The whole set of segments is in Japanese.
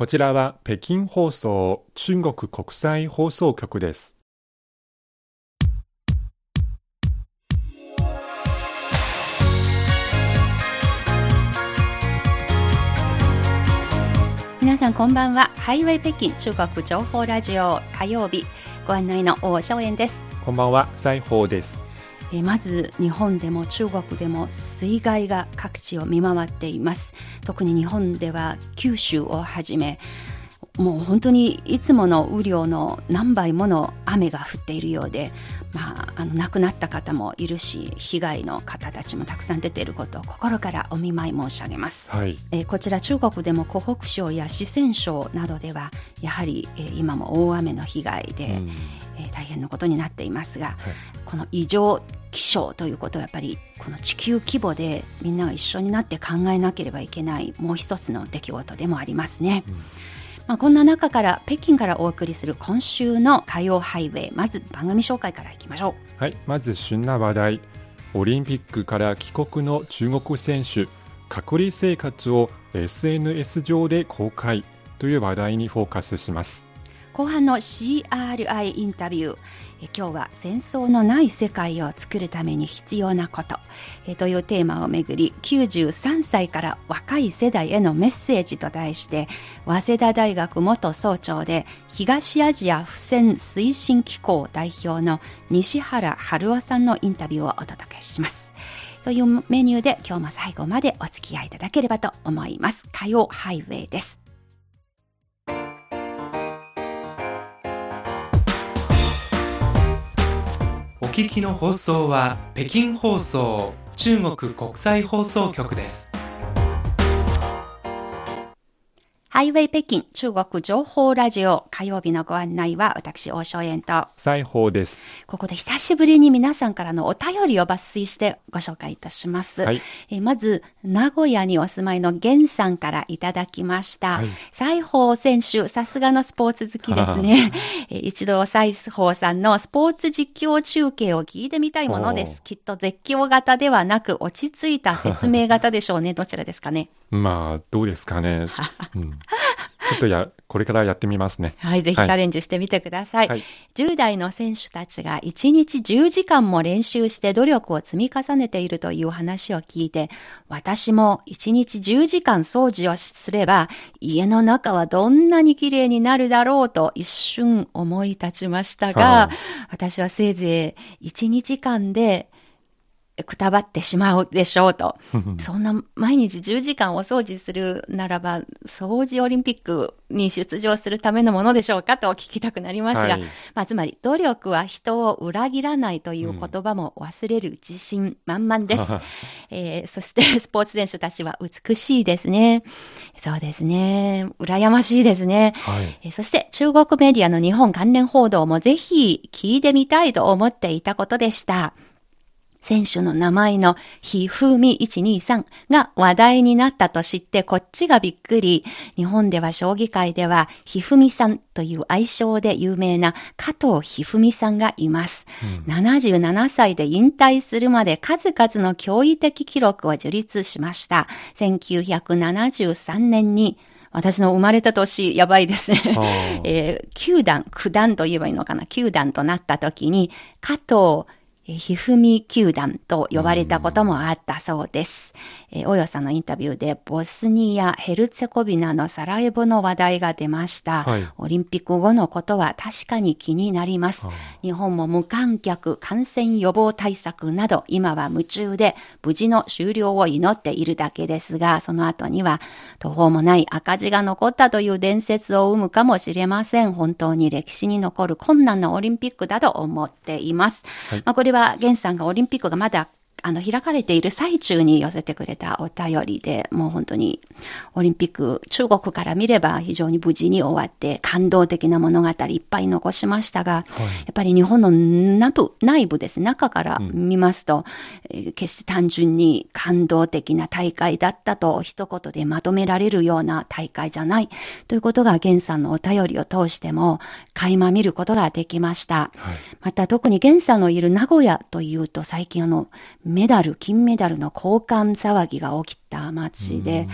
こちらは北京放送中国国際放送局です。皆さんこんばんはハイウェイ北京中国情報ラジオ火曜日ご案内の大正円ですこんばんは、西宝です。えーまず日本でも中国でも水害が各地を見回っています特に日本では九州をはじめもう本当にいつもの雨量の何倍もの雨が降っているようで、まあ、あの亡くなった方もいるし被害の方たちもたくさん出ていることを心からお見舞い申し上げます。はい。えーこちら中国でも湖北省や四川省などではやはり、えー今も大雨の被害で、うんえー大変なことになっていますが、はいこの異常気象ということはやっぱりこの地球規模でみんなが一緒になって考えなければいけないもう一つの出来事でもありますね。まあ、こんな中から北京からお送りする今週の火曜ハイウェイまず番組紹介からいきましょう。はい、まず旬な話題。オリンピックから帰国の中国選手、隔離生活を SNS 上で公開という話題にフォーカスします。後半の CRI インタビュー今日は戦争のない世界を作るために必要なことというテーマをめぐり93歳から若い世代へのメッセージと題して早稲田大学元総長で東アジア不戦推進機構代表の西原春夫さんのインタビューをお届けします。というメニューで今日も最後までお付き合いいただければと思います。火曜ハイウェイです。聞きの放送は北京放送中国国際放送局です。ハイウェイ北京中国情報ラジオ火曜日のご案内は私大正円と西宝です。ここで久しぶりに皆さんからのお便りを抜粋してご紹介いたします。はいえーまず、名古屋にお住まいの源さんからいただきました。はい西宝選手、さすがのスポーツ好きですね。えー一度西宝さんのスポーツ実況中継を聞いてみたいものです。きっと絶叫型ではなく落ち着いた説明型でしょうね。どちらですかね。まあ、どうですかね。うん、ちょっとや、これからやってみますね。はい、ぜひチャレンジしてみてください。はい10代の選手たちが1日10時間も練習して努力を積み重ねているという話を聞いて、私も1日10時間掃除をすれば、家の中はどんなに綺麗になるだろうと一瞬思い立ちましたはがあ、私はせいぜい1、2時間でくたばってしまうでしょうと。そんな毎日10時間お掃除するならば、掃除オリンピックに出場するためのものでしょうかと聞きたくなりますが、はいまあ、つまり努力は人を裏切らないという言葉も忘れる自信満々です。えーそして スポーツ選手たちは美しいですね。そうですね。羨ましいですね。はい。えーそして中国メディアの日本関連報道もぜひ聞いてみたいと思っていたことでした。選手の名前のひふみ123が話題になったと知ってこっちがびっくり。日本では将棋界ではひふみさんという愛称で有名な加藤ひふみさんがいます。77歳で引退するまで数々の驚異的記録を樹立しました。1973年に私の生まれた年、やばいですね。えー、九段、九段と言えばいいのかな、九段となった時に、加藤えーひふみ球団と呼ばれたこともあったそうです。えー、大与さんのインタビューで、ボスニア・ヘルツェコビナのサラエボの話題が出ました。はいオリンピック後のことは確かに気になりますあ。日本も無観客、感染予防対策など、今は夢中で無事の終了を祈っているだけですが、その後には途方もない赤字が残ったという伝説を生むかもしれません。本当に歴史に残る困難なオリンピックだと思っています。はいまあ、これは、源さんがオリンピックがまだあの、開かれている最中に寄せてくれたお便りで、もう本当に、オリンピック、中国から見れば非常に無事に終わって、感動的な物語いっぱい残しましたが、やっぱり日本の内部、内部です。中から見ますと、えー決して単純に感動的な大会だったと一言でまとめられるような大会じゃないということが、源さんのお便りを通しても、垣間見ることができました。また特に源さんのいる名古屋というと、最近あの、メダル、金メダルの交換騒ぎが起きた街で、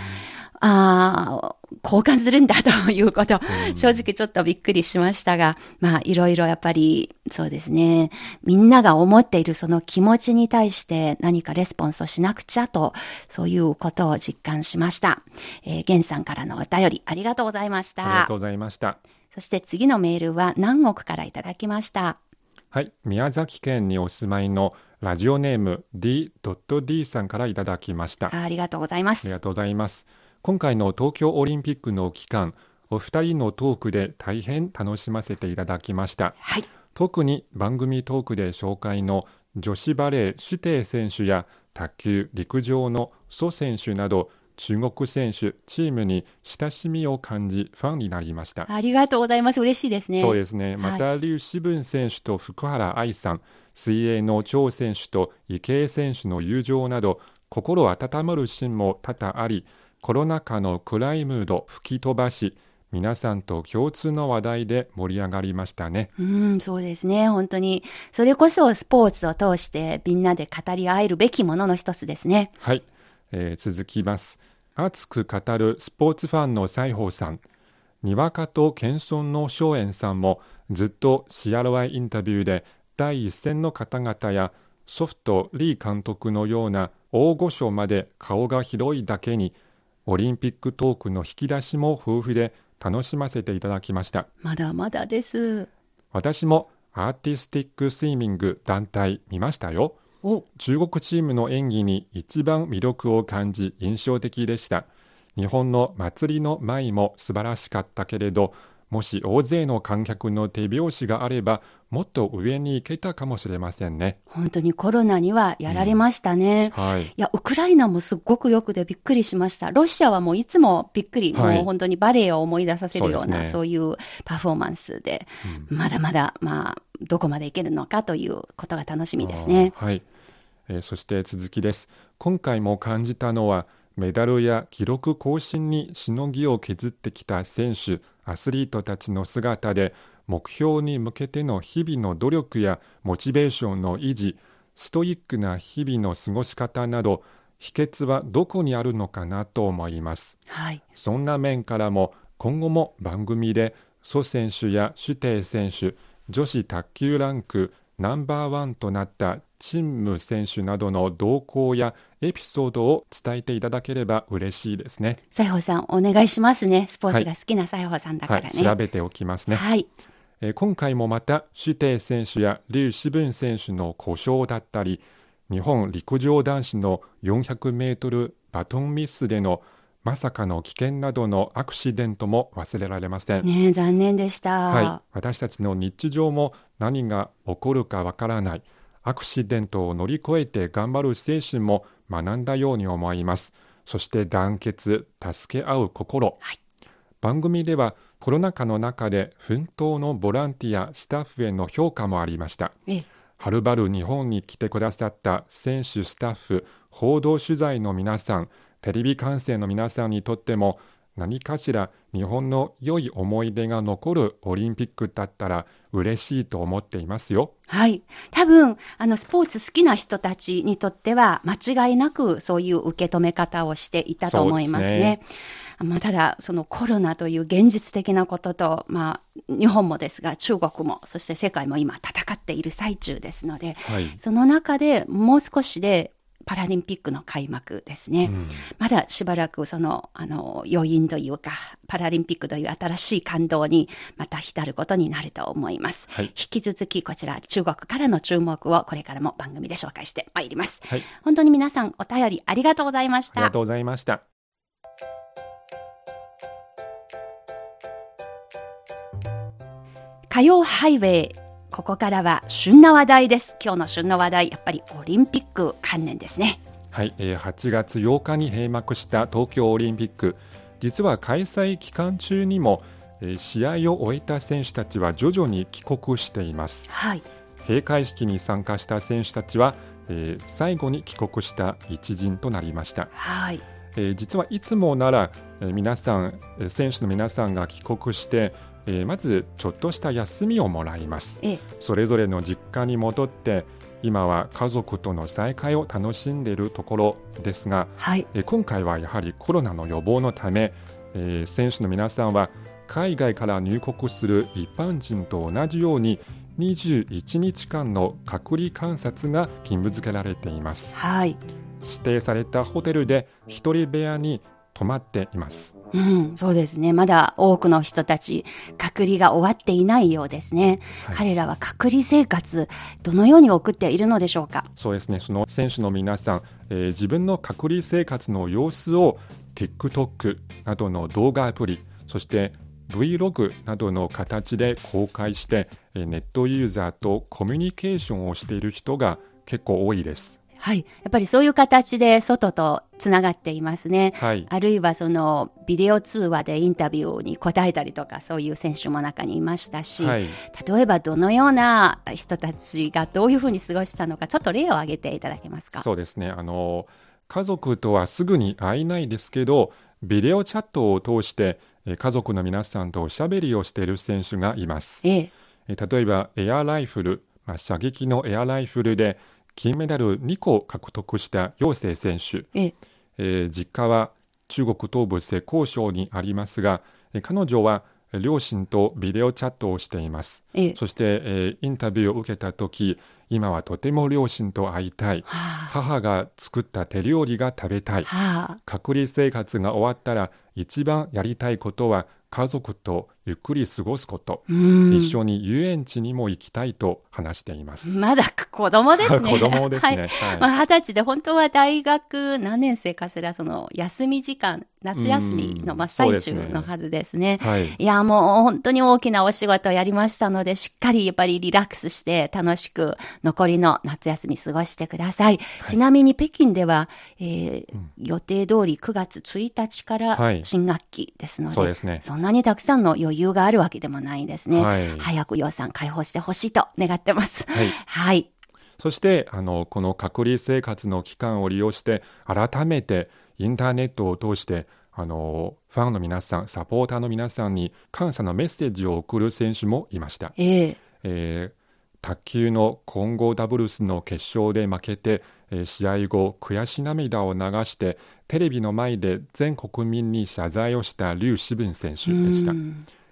あ交換するんだということ、正直ちょっとびっくりしましたが、まあいろいろやっぱりそうですね、みんなが思っているその気持ちに対して何かレスポンスをしなくちゃと、そういうことを実感しました。えー、ゲンさんからのお便りありがとうございましたありがと。うございました。そして次のメールは南国からいただきました。はい、宮崎県にお住まいのラジオネーム D.D さんからいただきました。あありがとうございます。りがとうございます。今回の東京オリンピックの期間、お二人のトークで大変楽しませていただきました。はい。特に番組トークで紹介の女子バレーシュテイ選手や卓球陸上の蘇選手など中国選手チームに親しみを感じファンになりました、ありがとうございます。嬉しいですね。そうですねまた劉志文選手と福原愛さん水泳の張選手と池江選手の友情など心温まるシーンも多々ありコロナ禍の暗いムード吹き飛ばし皆さんと共通の話題で盛り上がりましたねうん、そうですね。本当に。それこそスポーツを通してみんなで語り合えるべきものの一つですね。はい、えー続きます。熱く語るスポーツファンの西郷さん。にわかと謙遜の松園さんもずっと CRY インタビューで第一線の方々やソフトリー監督のような大御所まで顔が広いだけにオリンピックトークの引き出しも豊富で楽しませていただきました。まだまだです。私もアーティスティックスイミング団体見ましたよ。お、中国チームの演技に一番魅力を感じ印象的でした。日本の祭りの舞も素晴らしかったけれどもし大勢の観客の手拍子があればもっと上に行けたかもしれませんね。本当にコロナにはやられましたね。はい。いや、ウクライナもすっごくよくでびっくりしました。ロシアはもういつもびっくり、はい。もう本当にバレエを思い出させるような、そうね。いうパフォーマンスで、まだまだ、まあ、どこまでいけるのかということが楽しみですね。はい、えーそして続きです今回も感じたのはメダルや記録更新にしのぎを削ってきた選手アスリートたちの姿で目標に向けての日々の努力やモチベーションの維持ストイックな日々の過ごし方など秘訣はどこにあるのかなと思いますはい。そんな面からも今後も番組で蘇選手やシュテイ選手女子卓球ランクナンバーワンとなったチンム選手などの動向やエピソードを伝えていただければ嬉しいですね。西郷さん、お願いしますね。スポーツが好きな西郷さんだかはい、らね。調べておきますね。はい。えー今回もまたシュテイ選手や劉志文選手の故障だったり日本陸上男子の400メートルバトンミスでのまさかの危険などのアクシデントも忘れられません。ねえ残念でした。はい、私たちの日常も何が起こるかわからない。アクシデントを乗り越えて頑張る精神も学んだように思います。そして団結助け合う心、はい。番組ではコロナ禍の中で奮闘のボランティアスタッフへの評価もありました。ええ。はるばる日本に来てくださった選手スタッフ報道取材の皆さんテレビ観戦の皆さんにとっても何かしら日本の良い思い出が残るオリンピックだったら嬉しいと思っていますよ。はい。多分、あの、スポーツ好きな人たちにとっては、間違いなくそういう受け止め方をしていたと思いますね。まあ、ただ、そのコロナという現実的なことと、まあ、日本もですが、中国も、そして世界も今戦っている最中ですので、はいその中でもう少しで、パラリンピックの開幕ですね。うんまだしばらくその、あの、余韻というか、パラリンピックという新しい感動にまた浸ることになると思います。はい引き続きこちら中国からの注目をこれからも番組で紹介してまいります。はい、本当に皆さんお便りありがとうございました。ありがとうございました。火曜ハイウェイ。ここからは旬な話題です。今日の旬の話題、やっぱりオリンピック関連ですね。はい、えー8月8日に閉幕した東京オリンピック実は開催期間中にも、えー試合を終えた選手たちは徐々に帰国していますはい。閉会式に参加した選手たちは、えー最後に帰国した一陣となりました、はい。えー実はいつもなら、えー皆さんえー選手の皆さんが帰国して、えーまずちょっとした休みをもらいますええ、それぞれの実家に戻って今は家族との再会を楽しんでいるところですが、はい。え今回はやはりコロナの予防のため、えー選手の皆さんは海外から入国する一般人と同じように21日間の隔離観察が義務付けられていますはい。指定されたホテルで一人部屋に泊まっていますうん、そうですね。まだ多くの人たち、隔離が終わっていないようですね。はい彼らは隔離生活、どのように送っているのでしょうか？そうですねその選手の皆さん、えー自分の隔離生活の様子を TikTok などの動画アプリそして Vlog などの形で公開してえーネットユーザーとコミュニケーションをしている人が結構多いです。はい。やっぱりそういう形で外とつながっていますね。はい、あるいはそのビデオ通話でインタビューに答えたりとかそういう選手も中にいましたし、はい、例えばどのような人たちがどういうふうに過ごしたのかちょっと例を挙げていただけますか？そうですねあの家族とはすぐに会えないですけどビデオチャットを通してえー家族の皆さんとおしゃべりをしている選手がいます。ええ、えー例えばエアライフル、まあ、射撃のエアライフルで金メダル2個獲得した陽成選手、ええ、えー実家は中国東部浙江省にありますが、えー彼女はえー両親とビデオチャットをしています。ええ。そして、えーインタビューを受けた時今はとても両親と会いたい。はあ、母が作った手料理が食べたい。はあ、隔離生活が終わったら一番やりたいことは家族とゆっくり過ごすこと、うん。一緒に遊園地にも行きたいと話しています。まだ子供ですね。子供ですね。はい。はい。まあ、二十歳で本当は大学何年生かしら、その休み時間、夏休みの真っ最中のはずですね。はい。いや、もう本当に大きなお仕事をやりましたので、しっかりやっぱりリラックスして楽しく残りの夏休み過ごしてください。ちなみに北京では、えー予定通り9月1日からはい。新学期ですので、そうですね。そんなにたくさんの余裕があるわけでもないんですね。はい早く予算解放してほしいと願ってます。はいはい。そしてあのこの隔離生活の期間を利用して改めてインターネットを通してあのファンの皆さんサポーターの皆さんに感謝のメッセージを送る選手もいました。えええー卓球の混合ダブルスの決勝で負けて、えー試合後悔し涙を流してテレビの前で全国民に謝罪をした劉志文選手でした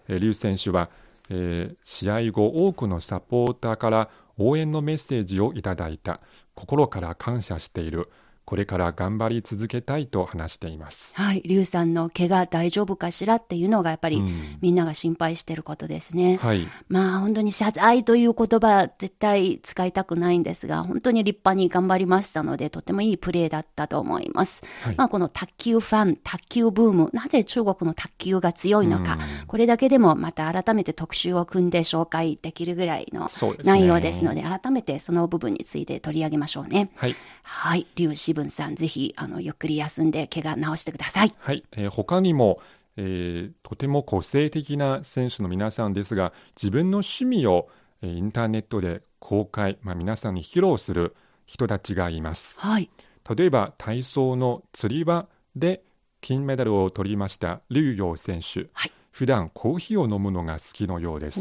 劉選手は、えー試合後多くのサポーターから応援のメッセージをいただいた。心から感謝している。これから頑張り続けたいと話しています。はい。リュウさんの怪我大丈夫かしらっていうのがやっぱり、うんみんなが心配してることですね。はい、まあ本当に謝罪という言葉絶対使いたくないんですが、本当に立派に頑張りましたので、とてもいいプレーだったと思います。はいまあこの卓球ファン、卓球ブーム、なぜ中国の卓球が強いのか、うんこれだけでもまた改めて特集を組んで紹介できるぐらいの内容ですので、改めてその部分について取り上げましょうね。はいはい。劉志文さん、ぜひ、あの、ゆっくり休んで、怪我治してください。はい、えー他にも、えーとても個性的な選手の皆さんですが自分の趣味を、えーインターネットで公開、まあ、皆さんに披露する人たちがいます。はい。例えば体操の釣り場で金メダルを取りました劉陽選手、はい。普段コーヒーを飲むのが好きのようです。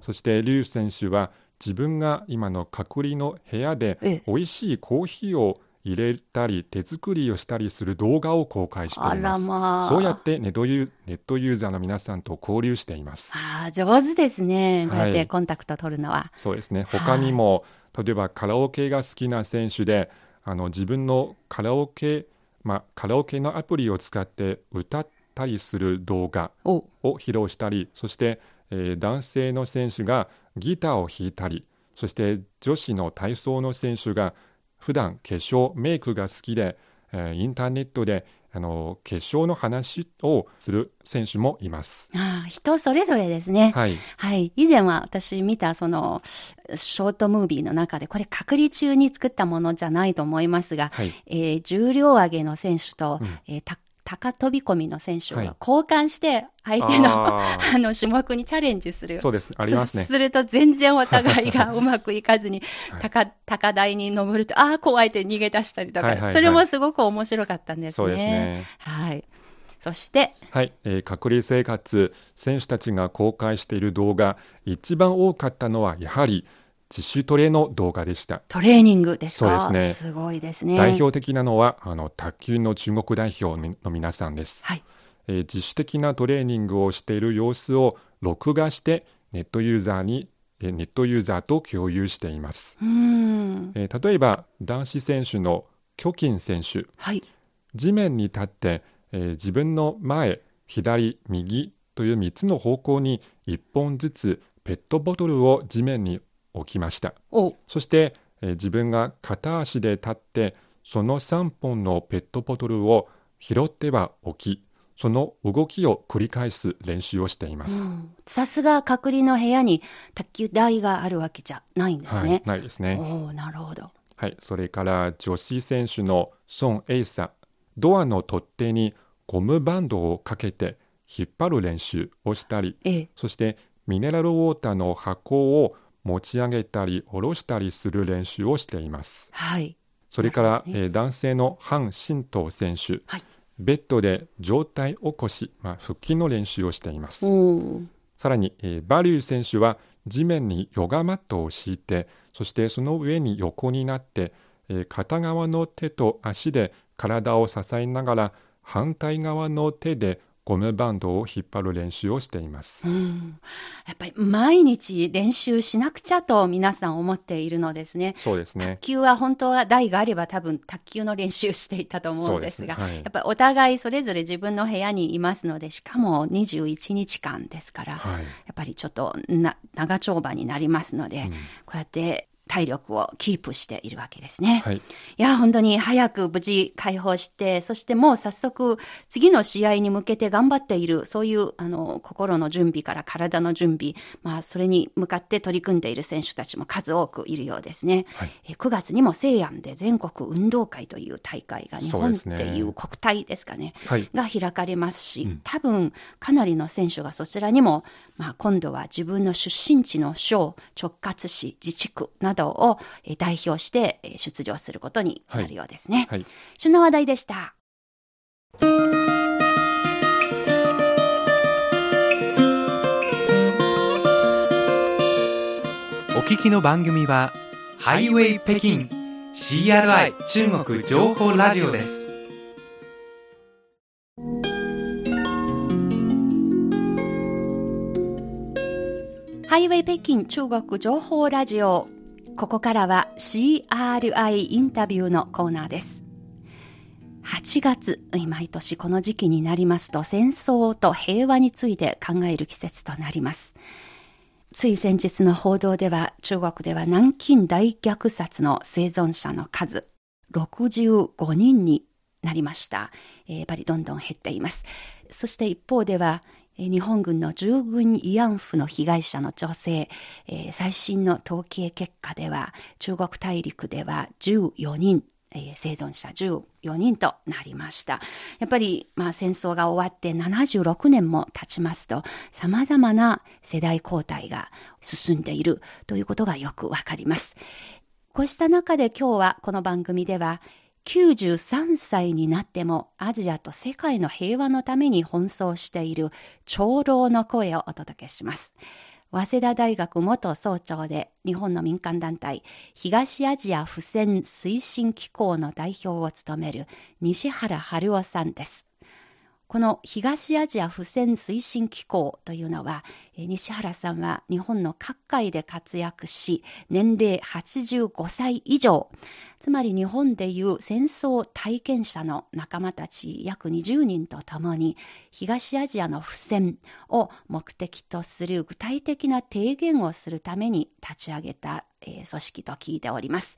そして劉選手は自分が今の隔離の部屋でええ。美味しいコーヒーを入れたり手作りをしたりする動画を公開しています。まあ。そうやってネットユーネットユーザーの皆さんと交流しています。ああ、上手ですね。こうやっはいてコンタクト取るのは。そうですね。他にも、例えばカラオケが好きな選手で、あの自分のカラオケ、まあ、カラオケのアプリを使って歌ったりする動画おを披露したり、そして、えー男性の選手がギターを弾いたり、そして女子の体操の選手が普段化粧メイクが好きで、えーインターネットであの化粧の話をする選手もいます。ああ、人それぞれですね。はい、はい。以前は私見たその、ショートムービーの中で、これ隔離中に作ったものじゃないと思いますが、はい、えー重量挙げの選手と、うんえーた高飛び込みの選手がはい交換して相手の、あ あの種目にチャレンジする。そうですね、ありますねす。すると全然お互いが うまくいかずに、はい高高台に登ると、ああ、怖いって逃げ出したりとか、はいはいはいそれもすごく面白かったんですね。そうですね。はい。そして、はい、えー隔離生活、選手たちが公開している動画、一番多かったのはやはり自主トレの動画でした。トレーニングですか？そうですねすごいですね。代表的なのは、あの、卓球の中国代表の皆さんです。はい。えー自主的なトレーニングをしている様子を録画して、ネットユーザーに、えーネットユーザーと共有しています。うーん。えー例えば、男子選手のキョキン選手、はい。地面に立って、えー自分の前、左、右という3つの方向に1本ずつペットボトルを地面に置きました。お、そして、えー自分が片足で立って、その3本のペットボトルを拾っては置き、その動きを繰り返す練習をしています。うんさすが隔離の部屋に卓球台があるわけじゃないんですはいね、。ないですね。おおなるほど。はい、それから女子選手のソン・エイサ、ドアの取っ手にゴムバンドをかけて引っ張る練習をしたり、ええ。そしてミネラルウォーターの箱を持ち上げたり下ろしたりする練習をしています。はい。それから、ねえー男性のハン・シントウ選手、はい。ベッドで上体起こし、まあ、腹筋の練習をしています。さらに、えーバリュー選手は地面にヨガマットを敷いて、そしてその上に横になって、えー片側の手と足で体を支えながら、反対側の手でゴムバンドを引っ張る練習をしています。うん。やっぱり毎日練習しなくちゃと皆さん思っているのですね。そうですね。卓球は本当は台があれば多分卓球の練習していたと思うんですが、ねはいやっぱりお互いそれぞれ自分の部屋にいますので、しかも21日間ですから、はい。やっぱりちょっとな長丁場になりますので、うんこうやって体力をキープしているわけですね。はい。いや、本当に早く無事解放して、そしてもう早速次の試合に向けて頑張っている、そういうあの心の準備から体の準備、まあそれに向かって取り組んでいる選手たちも数多くいるようですね。はいえ9月にも西安で全国運動会という大会が日本っていう国体ですかね。はい。が開かれますし、うん多分かなりの選手がそちらにも、まあ、今度は自分の出身地の省、直轄市、自治区などをえー代表してえー出場することになるようですね。はい。旬な話題でした。お聞きの番組はハイウェイ北京 CRI 中国情報ラジオですイウェイ北京中国情報ラジオ。ここからは CRI インタビューのコーナーです。8月、毎年この時期になりますと戦争と平和について考える季節となります。つい先日の報道では中国では南京大虐殺の生存者の数65人になりました。えーやっぱりどんどん減っています。そして一方では日本軍の従軍慰安婦の被害者の女性、えー最新の統計結果では中国大陸では14人、えー生存者14人となりました。やっぱり、まあ、戦争が終わって76年も経ちますと様々な世代交代が進んでいるということがよくわかります。こうした中で今日はこの番組では93歳になってもアジアと世界の平和のために奔走している長老の声をお届けします。早稲田大学元総長で日本の民間団体東アジア不戦推進機構の代表を務める西原春夫さんです。この東アジア不戦推進機構というのは、西原さんは日本の各界で活躍し、年齢85歳以上、つまり日本でいう戦争体験者の仲間たち約20人と共に、東アジアの不戦を目的とする具体的な提言をするために立ち上げた、組織と聞いております。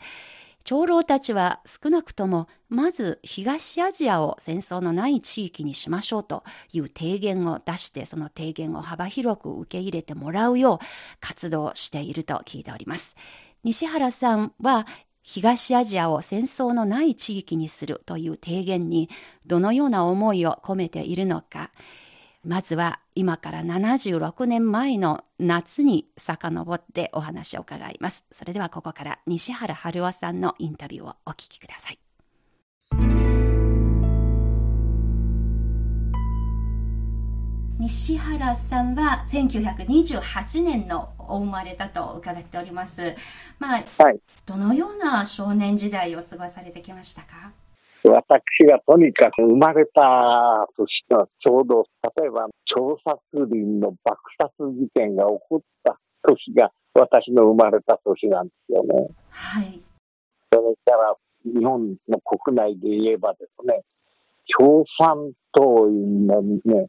長老たちは少なくともまず東アジアを戦争のない地域にしましょうという提言を出してその提言を幅広く受け入れてもらうよう活動していると聞いております。西原さんは東アジアを戦争のない地域にするという提言にどのような思いを込めているのかまずは今から76年前の夏に遡ってお話を伺います。それではここから西原春夫さんのインタビューをお聞きください。西原さんは1928年のお生まれたと伺っております。まあ、はいどのような少年時代を過ごされてきましたか？私がとにかく生まれた年がちょうど、例えば、調査林の爆殺事件が起こった年が私の生まれた年なんですよね。はい。それから、日本の国内で言えばですね、共産党員のね、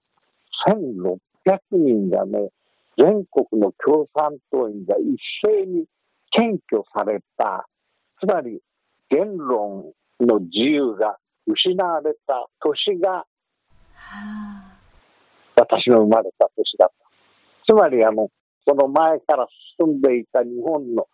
1600人がね、全国の共産党員が一斉に検挙された、つまり言論の自由が失われた年がは私の生まれた年だった。つまりあの、その前から進んでいた日本の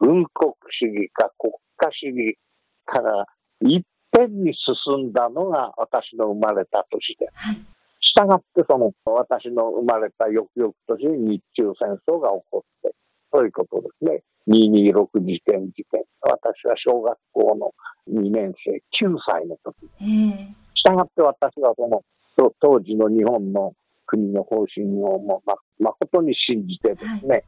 軍国主義か国家主義から一遍に進んだのが私の生まれた年で。はい。したがってその私の生まれた翌々年に日中戦争が起こって、そういうことですね。226事件事件。私は小学校の2年生、9歳の時。ええしたがって私はそのと当時の日本の国の方針をもうま誠に信じてですね、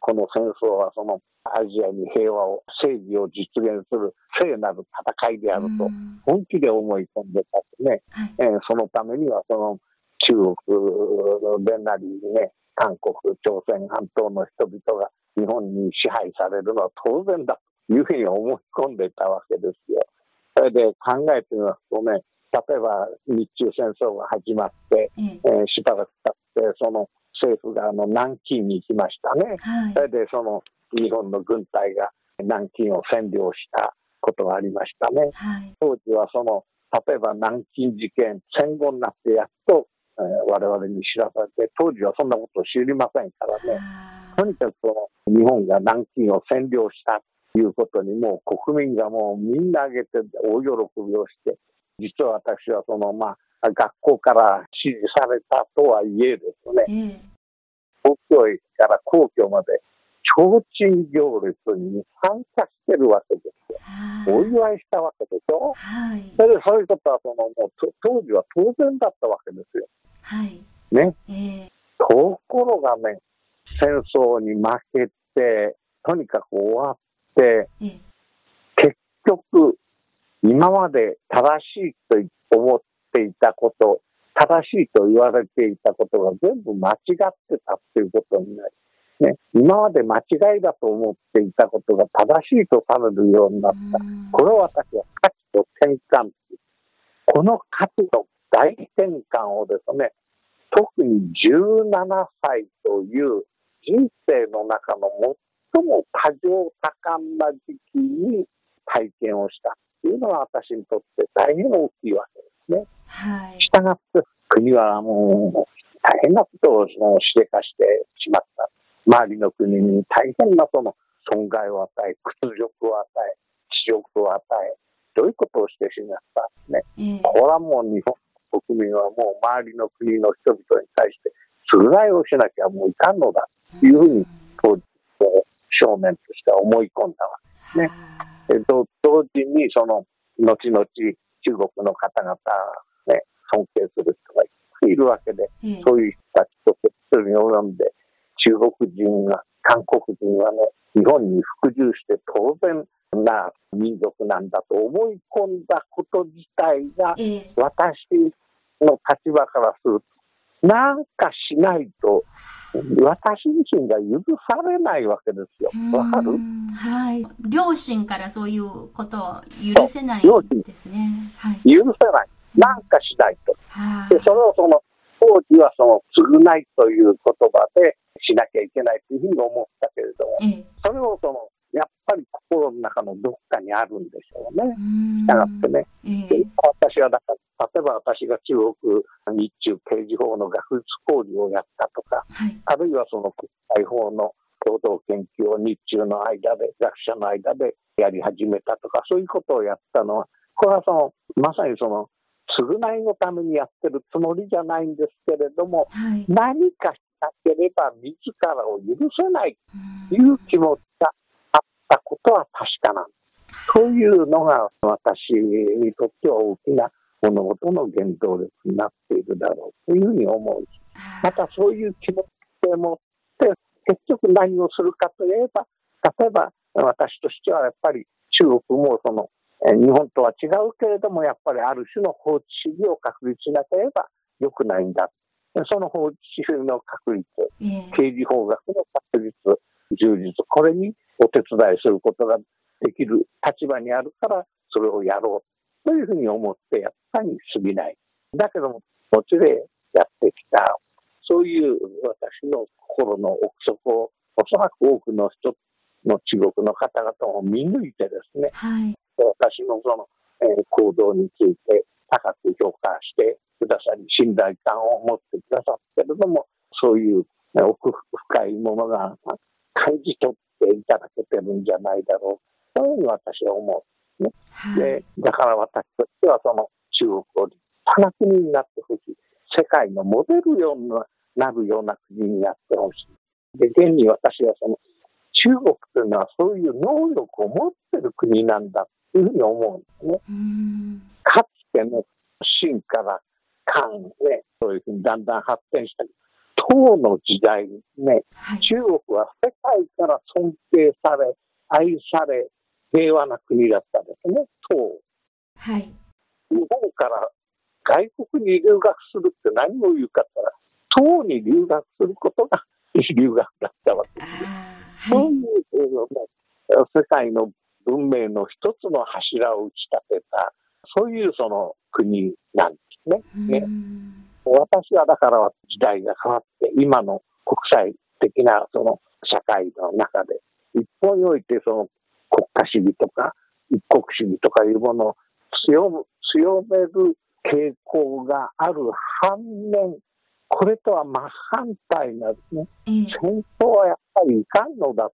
この戦争はそのアジアに平和を、正義を実現する聖なる戦いであるとうん本気で思い込んでたんですね。はい。えーそのためにはその中国でなりね、韓国、朝鮮半島の人々が日本に支配されるのは当然だというふうに思い込んでいたわけですよ。それで考えてみますとね、例えば日中戦争が始まって、えええーしばらく経って、その政府があの南京に行きましたね。はいそ。れでその日本の軍隊が南京を占領したことがありましたね。はい。当時はその、例えば南京事件、戦後になってやっと、えー我々に知らされて、当時はそんなことを知りませんからね、あとにかくその日本が南京を占領したということに、もう国民がもうみんな挙げて大喜びをして、実は私はその、まあ、学校から指示されたとはいえですね、東京駅から皇居まで、提灯行列に参加してるわけですよ。はお祝いしたわけでしょ？はい。それでそういうことはそのもうと当時は当然だったわけですよ。はい。ね。ええところがね、戦争に負けて、とにかく終わって、ええ結局、今まで正しいと思っていたこと、正しいと言われていたことが全部間違ってたっていうことになり、ね、今まで間違いだと思っていたことが正しいとされるようになった。うんこれを私は価値と転換。この価値の大転換をですね、特に17歳という人生の中の最も過剰多感な時期に体験をしたというのは私にとって大変大きいわけですね。はい。したがって国はもう大変なことをそのしでかしてしまった。周りの国に大変なその損害を与え、屈辱を与え、恥辱を与え、どういうことをしてしまったんですね。ええ。これはもう日本国民はもう周りの国の人々に対して償いをしなきゃもういかんのだというふうに当時こう少年としては思い込んだわね。けでと同時にその後々中国の方々、ね、尊敬する人がいるわけでええ。そういう人たちと決闘に及んで中国人が韓国人はね日本に服従して当然な民族なんだと思い込んだこと自体がええ私の立場からすると、なんかしないと、私自身が許されないわけですよ。わかる？うんはい。両親からそういうことを許せないですね。はい。許せない。なんかしないと。はいで、それをその、当時はその、償いという言葉でしなきゃいけないというふうに思ったけれども、ええそれをその、やっぱり心の中のどっかにあるんでしょうね。うんしたがってね、ええ私はだから、例えば私が中国日中刑事法の学術交流をやったとか、はい。あるいはその国際法の共同研究を日中の間で、学者の間でやり始めたとか、そういうことをやったのは、これはその、まさにその、償いのためにやってるつもりじゃないんですけれども、はい。何かければ自らを許せないという気持ちがあったことは確かなんです。そういうのが私にとっては大きな物事の原動力になっているだろうというふうに思うしまたそういう気持ちでもって、結局何をするかといえば、例えば私としてはやっぱり中国もその、日本とは違うけれども、やっぱりある種の法治主義を確立しなければ良くないんだ。その法治主義の確立、刑事法学の確立、充実、これにお手伝いすることができる立場にあるから、それをやろうというふうに思ってやったに過ぎない。だけども、もちろんやってきた、そういう私の心の奥底を、おそらく多くの人の中国の方々を見抜いてですね、はい、私のその、えー、行動について高く評価して信頼感を持ってくださってるのも、そういう奥深いものが感じ取っていただけてるんじゃないだろう。そういうふうに私は思う、ね、はい、で。だから私としてはその中国を立派な国になってほしい。世界のモデルようになるような国になってほしい。で、現に私はその中国というのはそういう能力を持ってる国なんだというふうに思うんですね。かつての秦から漢ね、そういうふうにだんだん発展した唐の時代ね、はい、中国は世界から尊敬され、愛され、平和な国だったんですね、唐。はい。日本から外国に留学するって何を言うかったら、唐に留学することが 留学だったわけです。そういう、世界の文明の一つの柱を打ち立てた、そういうその国なんですね。ね。私はだから時代が変わって、今の国際的なその社会の中で、一方においてその国家主義とか一国主義とかいうものを強強める傾向がある反面、これとは真反対なですね、戦争はやっぱりいかんのだ、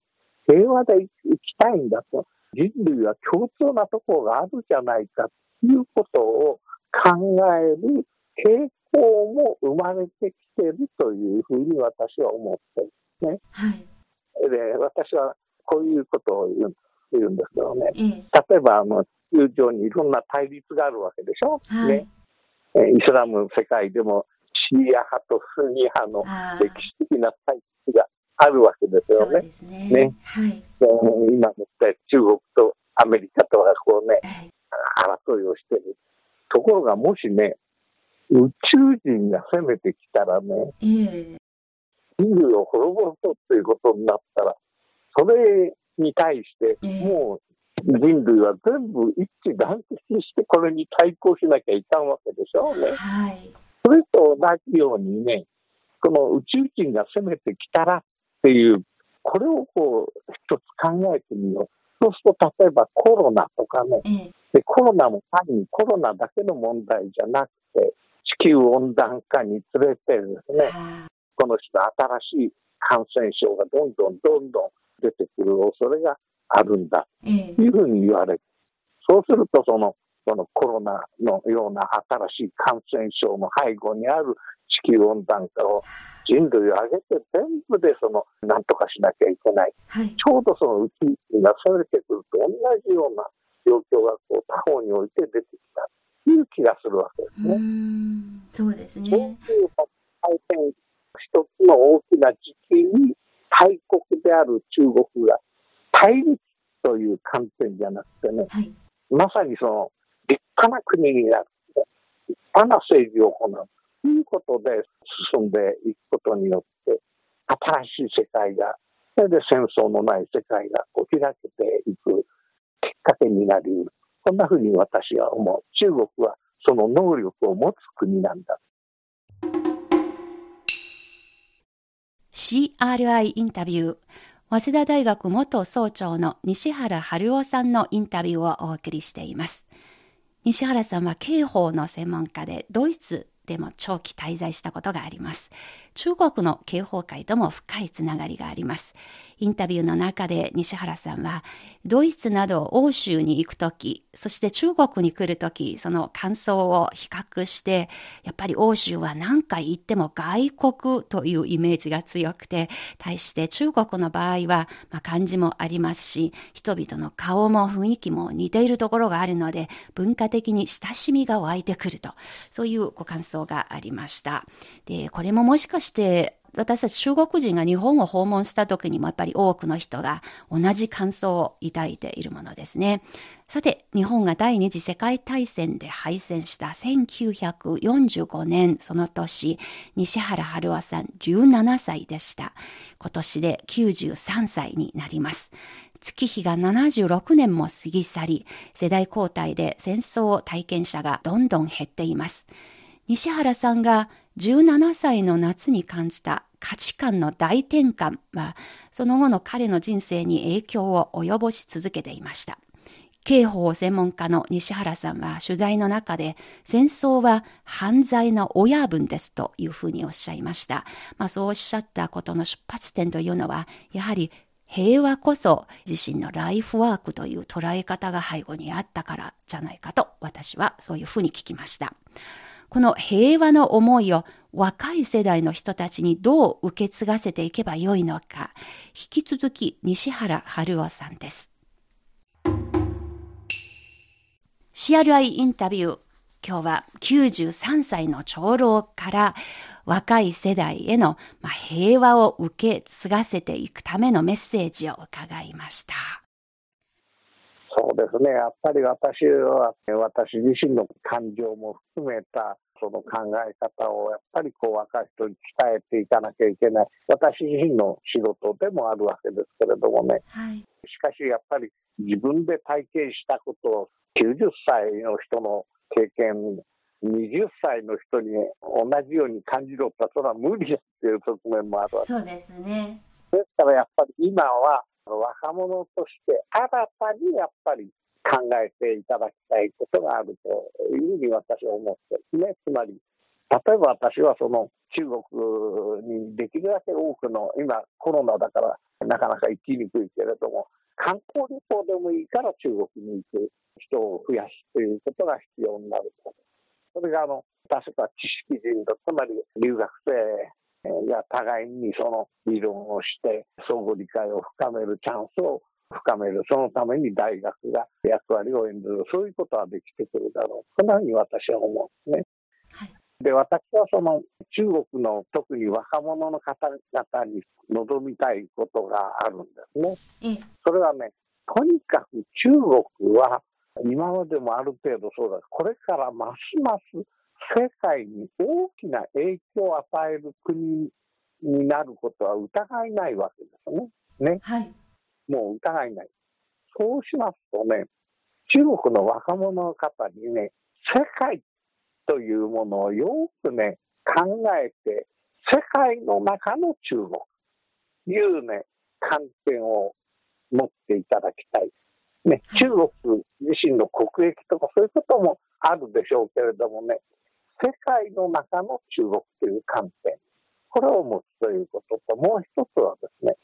平和で生きたいんだと、人類は共通なところがあるじゃないかということを考える傾向も生まれてきてるというふうに私は思ってるんですね。はい、で私はこういうことを言う言うんですけどね、例えばあの地球上にいろんな対立があるわけでしょ？はい、ね。イスラム世界でもシーア派とスニ派の歴史的な対立があるわけですよね。ね。ね、はい、今の中国とアメリカとはこうね、はい、争いをしてる。ところがもしね、宇宙人が攻めてきたらね、えー、人類を滅ぼそうということになったら、それに対して、もう人類は全部一致団結してこれに対抗しなきゃいかんわけでしょうね。はいそれと同じようにね、この宇宙人が攻めてきたらっていう、これをこう、一つ考えてみよう。そうすると、例えばコロナとかね、でコロナも単にコロナだけの問題じゃなくて、地球温暖化につれてですね、この人新しい感染症がどんどんどんどん出てくる恐れがあるんだ。というふうに言われて、そうするとそのこのコロナのような新しい感染症の背後にある地球温暖化を人類を挙げて全部でその何とかしなきゃいけない、はい、ちょうどそのうちがそれてくると同じような状況がこう他方において出てきたという気がするわけですね。そうですね。そういう一つの大きな時期に大国である中国が対立という観点じゃなくてね、はい、まさにその立派な国になる。立派な政治を行う。ということで進んでいくことによって、新しい世界が、それで戦争のない世界がこう開けていくけになりうる。こんなふうに私は思う。中国はその能力を持つ国なんだ。CRI インタビュー。早稲田大学元総長の西原春夫さんのインタビューをお送りしています。西原さんは刑法の専門家で、ドイツでも長期滞在したことがあります。中国の刑法界とも深いつながりがあります。インタビューの中で西原さんは、ドイツなど欧州に行くとき、そして中国に来るとき、その感想を比較して、やっぱり欧州は何回行っても外国というイメージが強くて、対して中国の場合は、まあ、漢字もありますし、人々の顔も雰囲気も似ているところがあるので、文化的に親しみが湧いてくると、そういうご感想がありました。で、これももしかして私たち中国人が日本を訪問した時にもやっぱり多くの人が同じ感想を抱いているものですね。さて、日本が第二次世界大戦で敗戦した1945年、その年、西原春夫さん17歳でした。今年で93歳になります。月日が76年も過ぎ去り、世代交代で戦争体験者がどんどん減っています。西原さんが17歳の夏に感じた価値観の大転換は、その後の彼の人生に影響を及ぼし続けていました。刑法専門家の西原さんは取材の中で戦争は犯罪の親分ですというふうにおっしゃいました。まあそうおっしゃったことの出発点というのはやはり平和こそ自身のライフワークという捉え方が背後にあったからじゃないかと私はそういうふうに聞きました。この平和の思いを若い世代の人たちにどう受け継がせていけばよいのか、引き続き西原春夫さんです。CRI インタビュー。今日は93歳の長老から若い世代への平和を受け継がせていくためのメッセージを伺いました。そうですね、やっぱり私は、私自身の感情も含めたその考え方をやっぱりこう若い人に伝えていかなきゃいけない、私自身の仕事でもあるわけですけれどもね、はい、しかしやっぱり自分で体験したことを90歳の人の経験、20歳の人に同じように感じろとそれは無理ですっていう側面もあるわけ。そうですね。ですからやっぱり今は若者として新たにやっぱり考えていただきたいことがあるというふうに私は思ってですね。つまり、例えば私はその中国にできるだけ多くの、今コロナだからなかなか行きにくいけれども、観光旅行でもいいから中国に行く人を増やすということが必要になると。それがあの、確か知識人と、つまり留学生や互いにその理論をして相互理解を深めるチャンスを深める、そのために大学が役割を演ずる、そういうことはできてくるだろう。そんなふうに私は思うんですね。はい、で、私はその中国の特に若者の方々に望みたいことがあるんですね。それはね、とにかく中国は今までもある程度そうだこれからますます世界に大きな影響を与える国になることは疑いないわけですね。ね。はい。もう疑いない。そうしますとね、中国の若者の方にね、世界というものをよくね、考えて、世界の中の中国というね、観点を持っていただきたい。ね、中国自身の国益とかそういうこともあるでしょうけれどもね、世界の中の中国という観点、これを持つということと、もう一つはですね、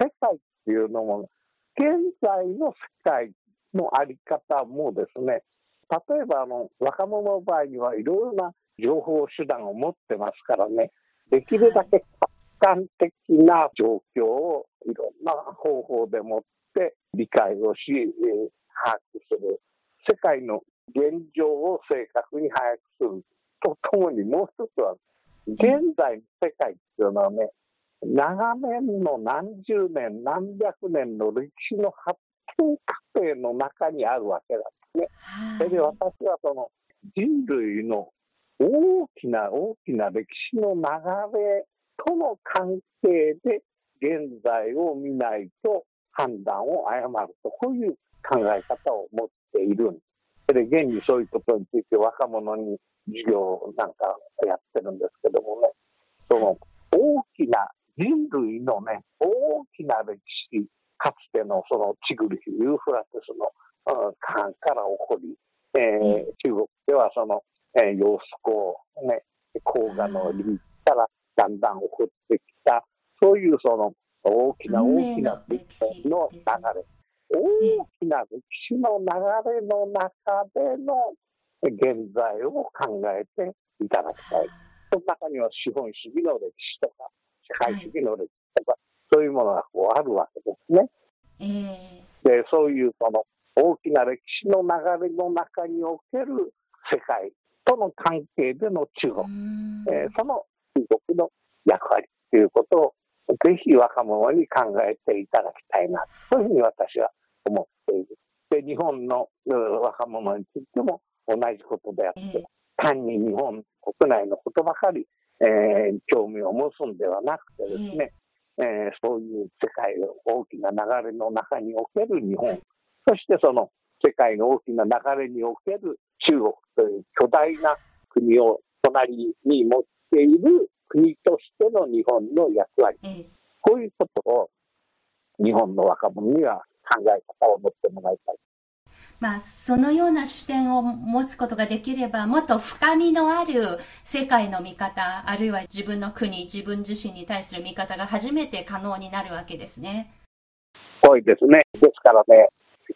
世界っていうのも、現在の世界のあり方もですね、例えばあの若者の場合にはいろいろな情報手段を持ってますからね、できるだけ客観的な状況をいろんな方法でもって理解をし、把握する。世界の現状を正確に把握するとともにもう一つは、現在の世界っていうのはね、長年の何十年、何百年の歴史の発展過程の中にあるわけなんですね。それで私はその人類の大きな大きな歴史の流れとの関係で現在を見ないと判断を誤ると、こういう考え方を持っているんです。それで現にそういうことについて若者に授業なんかやってるんですけどもね、その大きな人類のね、大きな歴史、かつてのそのチグリヒ、ユーフラテスの間から起こり、えー、中国ではその、えー、揚子江、ね、黄河の陸からだんだん起こってきた、そういうその大きな大きな歴史の流れ、大きな歴史の流れの中での現在を考えていただきたい。その中には資本主義の歴史とか、社会主義の歴史とか、そういうものがこうあるわけですね。えー、でそういうその大きな歴史の流れの中における世界との関係での中国、えー、その中国の役割、ということを、ぜひ若者に考えていただきたいな、というふうに私は思っている。で、日本の若者についても同じことであって、単に日本国内のことばかり、えー、興味を持つんではなくてですね、えー、そういう世界の大きな流れの中における日本、そしてその世界の大きな流れにおける中国という巨大な国を隣に持っている国としての日本の役割、こういうことを日本の若者には考え方を持ってもらいたい。まあ、そのような視点を持つことができれば、もっと深みのある世界の見方、あるいは自分の国、自分自身に対する見方が初めて可能になるわけですね。多いですね。ですからね、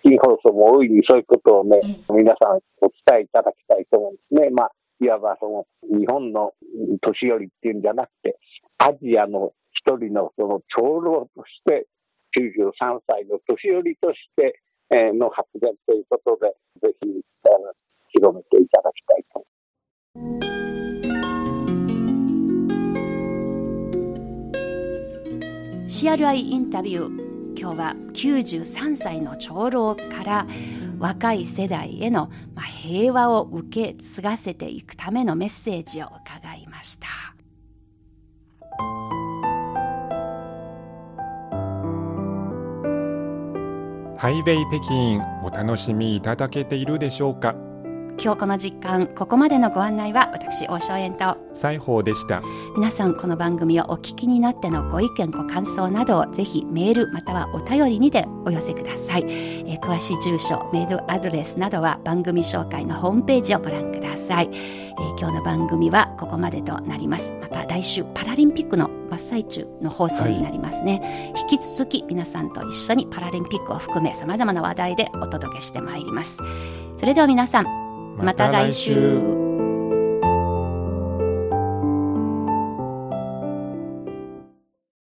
北京放送も大いにそういうことをね、皆さんお伝えいただきたいと思うんですね。まあ、いわばその日本の年寄りっていうんじゃなくて、アジアの一人のその長老として、93歳の年寄りとしての発言ということで、ぜひ広めていただきたいと。CRI インタビュー今日は93歳の長老から若い世代への平和を受け継がせていくためのメッセージを伺いました。ハイウェイ北京お楽しみいただけているでしょうか？今日この時間ここまでのご案内は私大正円と。西宝でした。皆さんこの番組をお聞きになってのご意見ご感想などをぜひメールまたはお便りにてお寄せください、えー、詳しい住所メールアドレスなどは番組紹介のホームページをご覧ください、えー、今日の番組はここまでとなります来週パラリンピックの真っ最中の放送になりますね、はい、引き続き皆さんと一緒にパラリンピックを含め様々な話題でお届けしてまいります。それでは皆さんまた来週